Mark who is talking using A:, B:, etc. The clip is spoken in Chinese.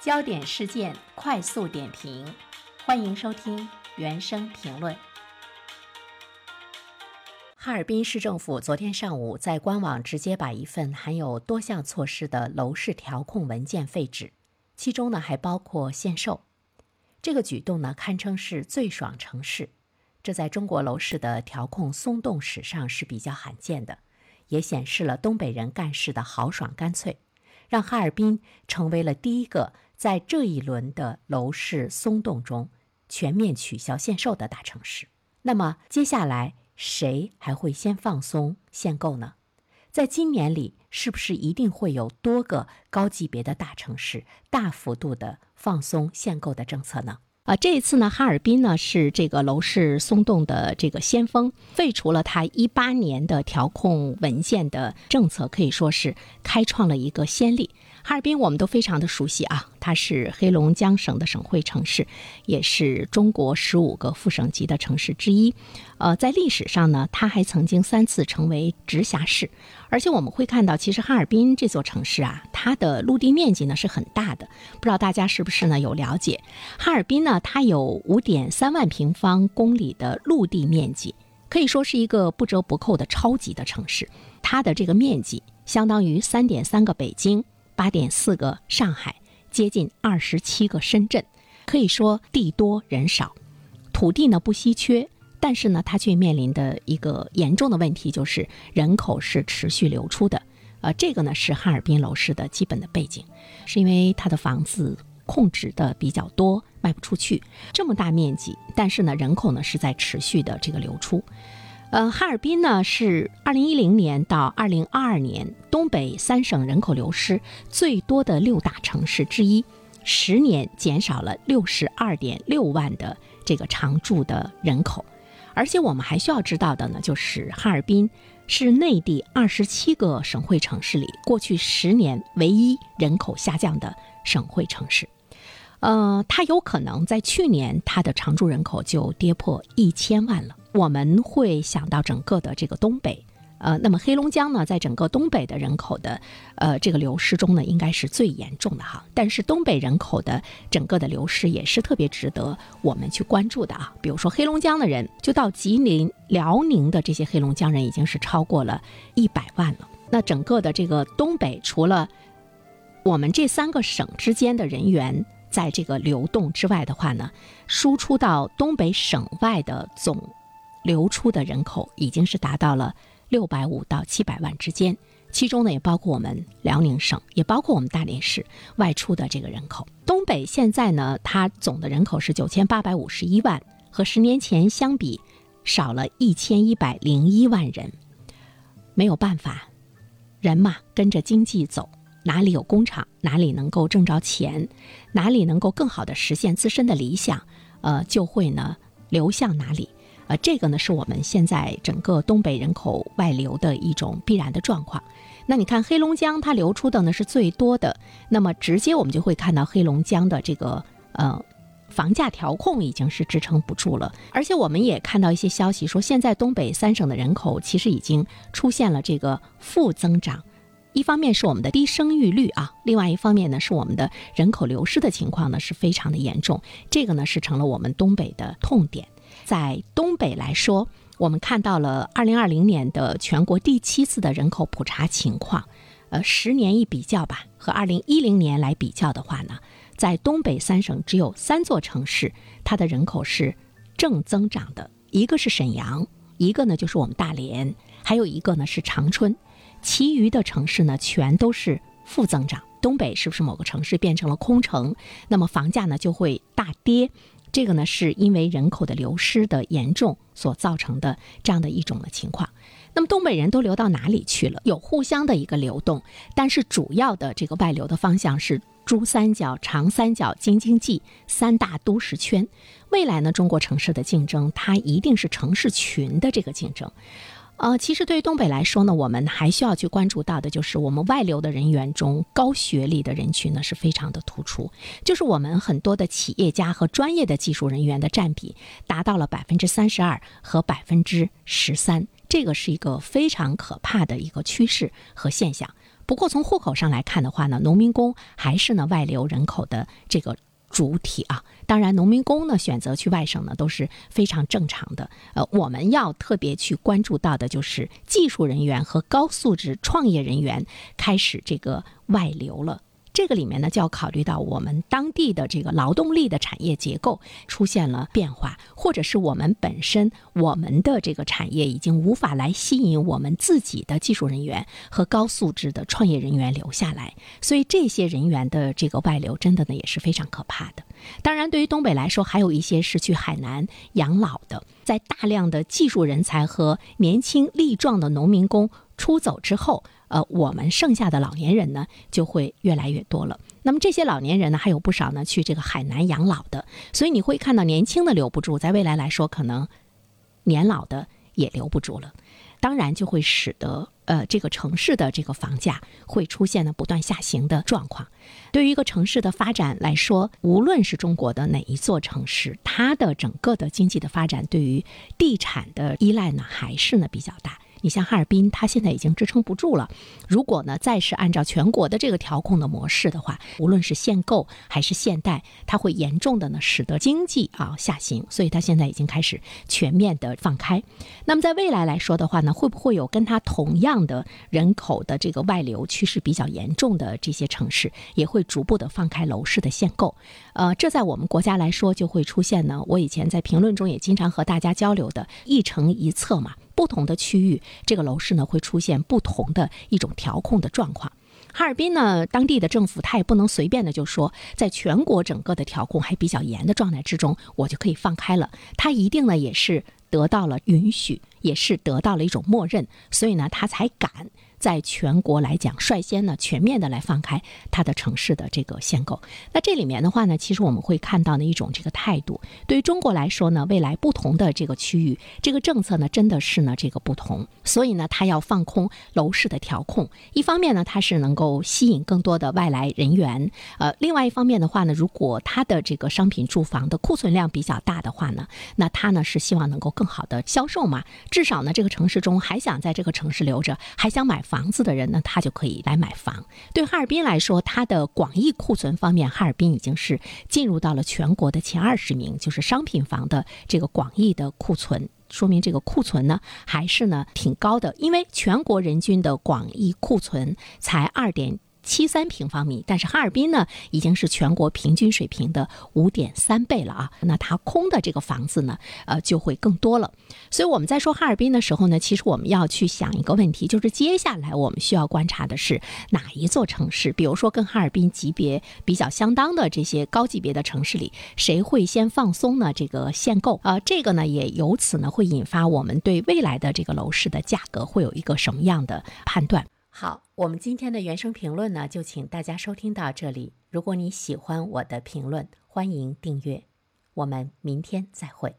A: 焦点事件快速点评，欢迎收听原声评论。哈尔滨市政府昨天上午在官网直接把一份含有多项措施的楼市调控文件废止，其中呢还包括限售。这个举动呢堪称是最爽城市，这在中国楼市的调控松动史上是比较罕见的，也显示了东北人干事的豪爽干脆。让哈尔滨成为了第一个在这一轮的楼市松动中全面取消限售的大城市。那么，接下来谁还会先放松限购呢？在今年里，是不是一定会有多个高级别的大城市大幅度的放松限购的政策呢？啊，这一次呢，哈尔滨呢是这个楼市松动的这个先锋，废除了它一八年的调控文件的政策，可以说是开创了一个先例。哈尔滨我们都非常的熟悉啊，它是黑龙江省的省会城市，也是中国十五个副省级的城市之一。呃，在历史上呢，它还曾经三次成为直辖市。而且我们会看到，其实哈尔滨这座城市啊，它的陆地面积呢是很大的。不知道大家是不是呢有了解？哈尔滨呢，它有五点三万平方公里的陆地面积，可以说是一个不折不扣的超级的城市。它的这个面积相当于三点三个北京。八点四个上海，接近二十七个深圳，可以说地多人少，土地呢不稀缺，但是呢它却面临的一个严重的问题就是人口是持续流出的，呃，这个呢是哈尔滨楼市的基本的背景，是因为它的房子控制的比较多，卖不出去，这么大面积，但是呢人口呢是在持续的这个流出。呃，哈尔滨呢是二零一零年到二零二二年东北三省人口流失最多的六大城市之一，十年减少了六十二点六万的这个常住的人口，而且我们还需要知道的呢，就是哈尔滨是内地二十七个省会城市里过去十年唯一人口下降的省会城市，呃，它有可能在去年它的常住人口就跌破一千万了。我们会想到整个的这个东北，呃，那么黑龙江呢，在整个东北的人口的，呃，这个流失中呢，应该是最严重的哈。但是东北人口的整个的流失也是特别值得我们去关注的啊。比如说黑龙江的人，就到吉林、辽宁的这些黑龙江人已经是超过了一百万了。那整个的这个东北，除了我们这三个省之间的人员在这个流动之外的话呢，输出到东北省外的总。流出的人口已经是达到了六百五到七百万之间，其中呢也包括我们辽宁省，也包括我们大连市外出的这个人口。东北现在呢，它总的人口是九千八百五十一万，和十年前相比少了一千一百零一万人。没有办法，人嘛跟着经济走，哪里有工厂，哪里能够挣着钱，哪里能够更好的实现自身的理想，呃，就会呢流向哪里。呃，这个呢是我们现在整个东北人口外流的一种必然的状况。那你看黑龙江它流出的呢是最多的，那么直接我们就会看到黑龙江的这个呃房价调控已经是支撑不住了。而且我们也看到一些消息说，现在东北三省的人口其实已经出现了这个负增长。一方面是我们的低生育率啊，另外一方面呢是我们的人口流失的情况呢是非常的严重。这个呢是成了我们东北的痛点。在东北来说，我们看到了二零二零年的全国第七次的人口普查情况，呃，十年一比较吧，和二零一零年来比较的话呢，在东北三省只有三座城市，它的人口是正增长的，一个是沈阳，一个呢就是我们大连，还有一个呢是长春，其余的城市呢全都是负增长。东北是不是某个城市变成了空城？那么房价呢就会大跌。这个呢，是因为人口的流失的严重所造成的这样的一种的情况。那么东北人都流到哪里去了？有互相的一个流动，但是主要的这个外流的方向是珠三角、长三角、京津冀三大都市圈。未来呢，中国城市的竞争，它一定是城市群的这个竞争。呃，其实对于东北来说呢，我们还需要去关注到的，就是我们外流的人员中，高学历的人群呢是非常的突出，就是我们很多的企业家和专业的技术人员的占比达到了百分之三十二和百分之十三，这个是一个非常可怕的一个趋势和现象。不过从户口上来看的话呢，农民工还是呢外流人口的这个主体啊。当然，农民工呢选择去外省呢都是非常正常的。呃，我们要特别去关注到的就是技术人员和高素质创业人员开始这个外流了。这个里面呢，就要考虑到我们当地的这个劳动力的产业结构出现了变化，或者是我们本身我们的这个产业已经无法来吸引我们自己的技术人员和高素质的创业人员留下来，所以这些人员的这个外流真的呢也是非常可怕的。当然，对于东北来说，还有一些是去海南养老的，在大量的技术人才和年轻力壮的农民工出走之后。呃，我们剩下的老年人呢，就会越来越多了。那么这些老年人呢，还有不少呢去这个海南养老的，所以你会看到年轻的留不住，在未来来说，可能年老的也留不住了。当然，就会使得呃这个城市的这个房价会出现呢不断下行的状况。对于一个城市的发展来说，无论是中国的哪一座城市，它的整个的经济的发展对于地产的依赖呢，还是呢比较大。你像哈尔滨，它现在已经支撑不住了。如果呢，再是按照全国的这个调控的模式的话，无论是限购还是限贷，它会严重的呢使得经济啊下行。所以它现在已经开始全面的放开。那么在未来来说的话呢，会不会有跟它同样的人口的这个外流趋势比较严重的这些城市，也会逐步的放开楼市的限购？呃，这在我们国家来说就会出现呢。我以前在评论中也经常和大家交流的一城一策嘛。不同的区域，这个楼市呢会出现不同的一种调控的状况。哈尔滨呢，当地的政府他也不能随便的就说，在全国整个的调控还比较严的状态之中，我就可以放开了。他一定呢也是得到了允许，也是得到了一种默认，所以呢他才敢。在全国来讲，率先呢全面的来放开它的城市的这个限购。那这里面的话呢，其实我们会看到呢一种这个态度。对于中国来说呢，未来不同的这个区域，这个政策呢真的是呢这个不同。所以呢，它要放空楼市的调控。一方面呢，它是能够吸引更多的外来人员。呃，另外一方面的话呢，如果它的这个商品住房的库存量比较大的话呢，那它呢是希望能够更好的销售嘛。至少呢，这个城市中还想在这个城市留着，还想买。房子的人呢，他就可以来买房。对哈尔滨来说，它的广义库存方面，哈尔滨已经是进入到了全国的前二十名，就是商品房的这个广义的库存，说明这个库存呢还是呢挺高的。因为全国人均的广义库存才二点。七三平方米，但是哈尔滨呢，已经是全国平均水平的五点三倍了啊。那它空的这个房子呢，呃，就会更多了。所以我们在说哈尔滨的时候呢，其实我们要去想一个问题，就是接下来我们需要观察的是哪一座城市，比如说跟哈尔滨级别比较相当的这些高级别的城市里，谁会先放松呢？这个限购啊，这个呢，也由此呢，会引发我们对未来的这个楼市的价格会有一个什么样的判断。好，我们今天的原声评论呢，就请大家收听到这里。如果你喜欢我的评论，欢迎订阅。我们明天再会。